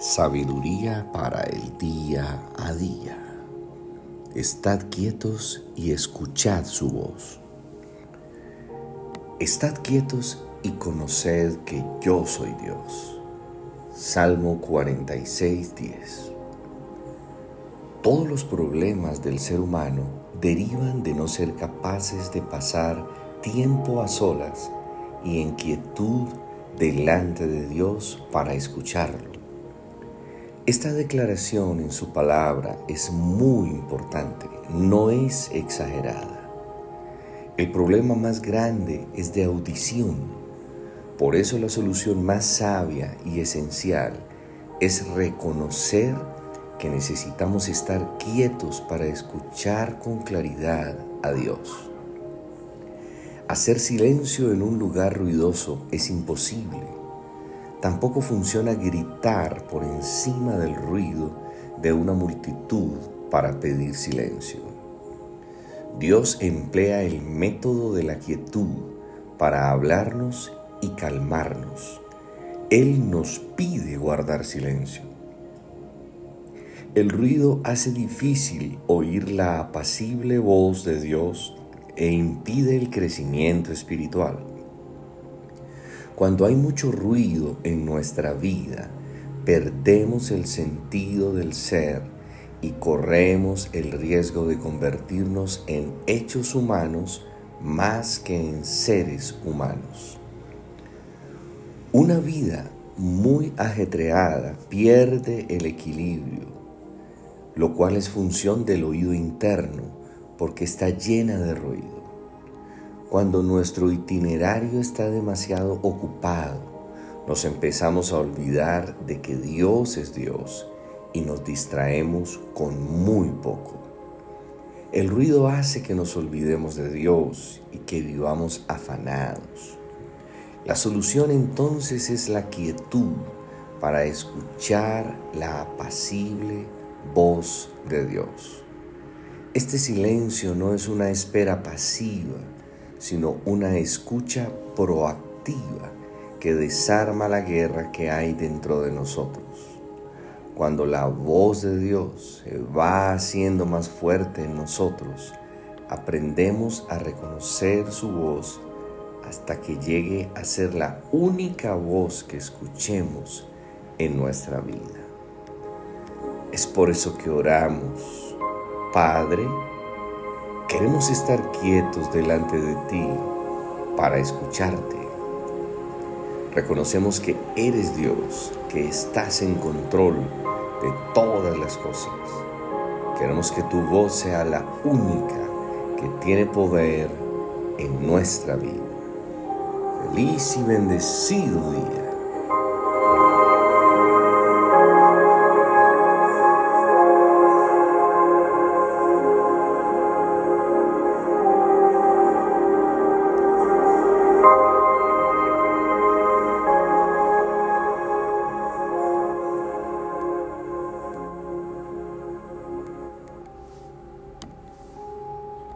Sabiduría para el día a día. Estad quietos y escuchad su voz. Estad quietos y conoced que yo soy Dios. Salmo 46, 10. Todos los problemas del ser humano derivan de no ser capaces de pasar tiempo a solas y en quietud delante de Dios para escucharlo esta declaración en su palabra es muy importante, no es exagerada. El problema más grande es de audición. Por eso la solución más sabia y esencial es reconocer que necesitamos estar quietos para escuchar con claridad a Dios. Hacer silencio en un lugar ruidoso es imposible Tampoco funciona gritar por encima del ruido de una multitud para pedir silencio. Dios emplea el método de la quietud para hablarnos y calmarnos. Él nos pide guardar silencio. El ruido hace difícil oír la apacible voz de Dios e impide el crecimiento espiritual. Cuando hay mucho ruido en nuestra vida, perdemos el sentido del ser y corremos el riesgo de convertirnos en hechos humanos más que en seres humanos. Una vida muy ajetreada pierde el equilibrio, lo cual es función del oído interno porque está llena de ruido. Cuando nuestro itinerario está demasiado ocupado, nos empezamos a olvidar de que Dios es Dios y nos distraemos con muy poco. El ruido hace que nos olvidemos de Dios y que vivamos afanados. La solución entonces es la quietud para escuchar la apacible voz de Dios. Este silencio no es una espera pasiva, sino una escucha proactiva que desarma la guerra que hay dentro de nosotros. Cuando la voz de Dios se va haciendo más fuerte en nosotros, aprendemos a reconocer su voz hasta que llegue a ser la única voz que escuchemos en nuestra vida. Es por eso que oramos, Padre, Queremos estar quietos delante de ti para escucharte. Reconocemos que eres Dios, que estás en control de todas las cosas. Queremos que tu voz sea la única que tiene poder en nuestra vida. Feliz y bendecido día.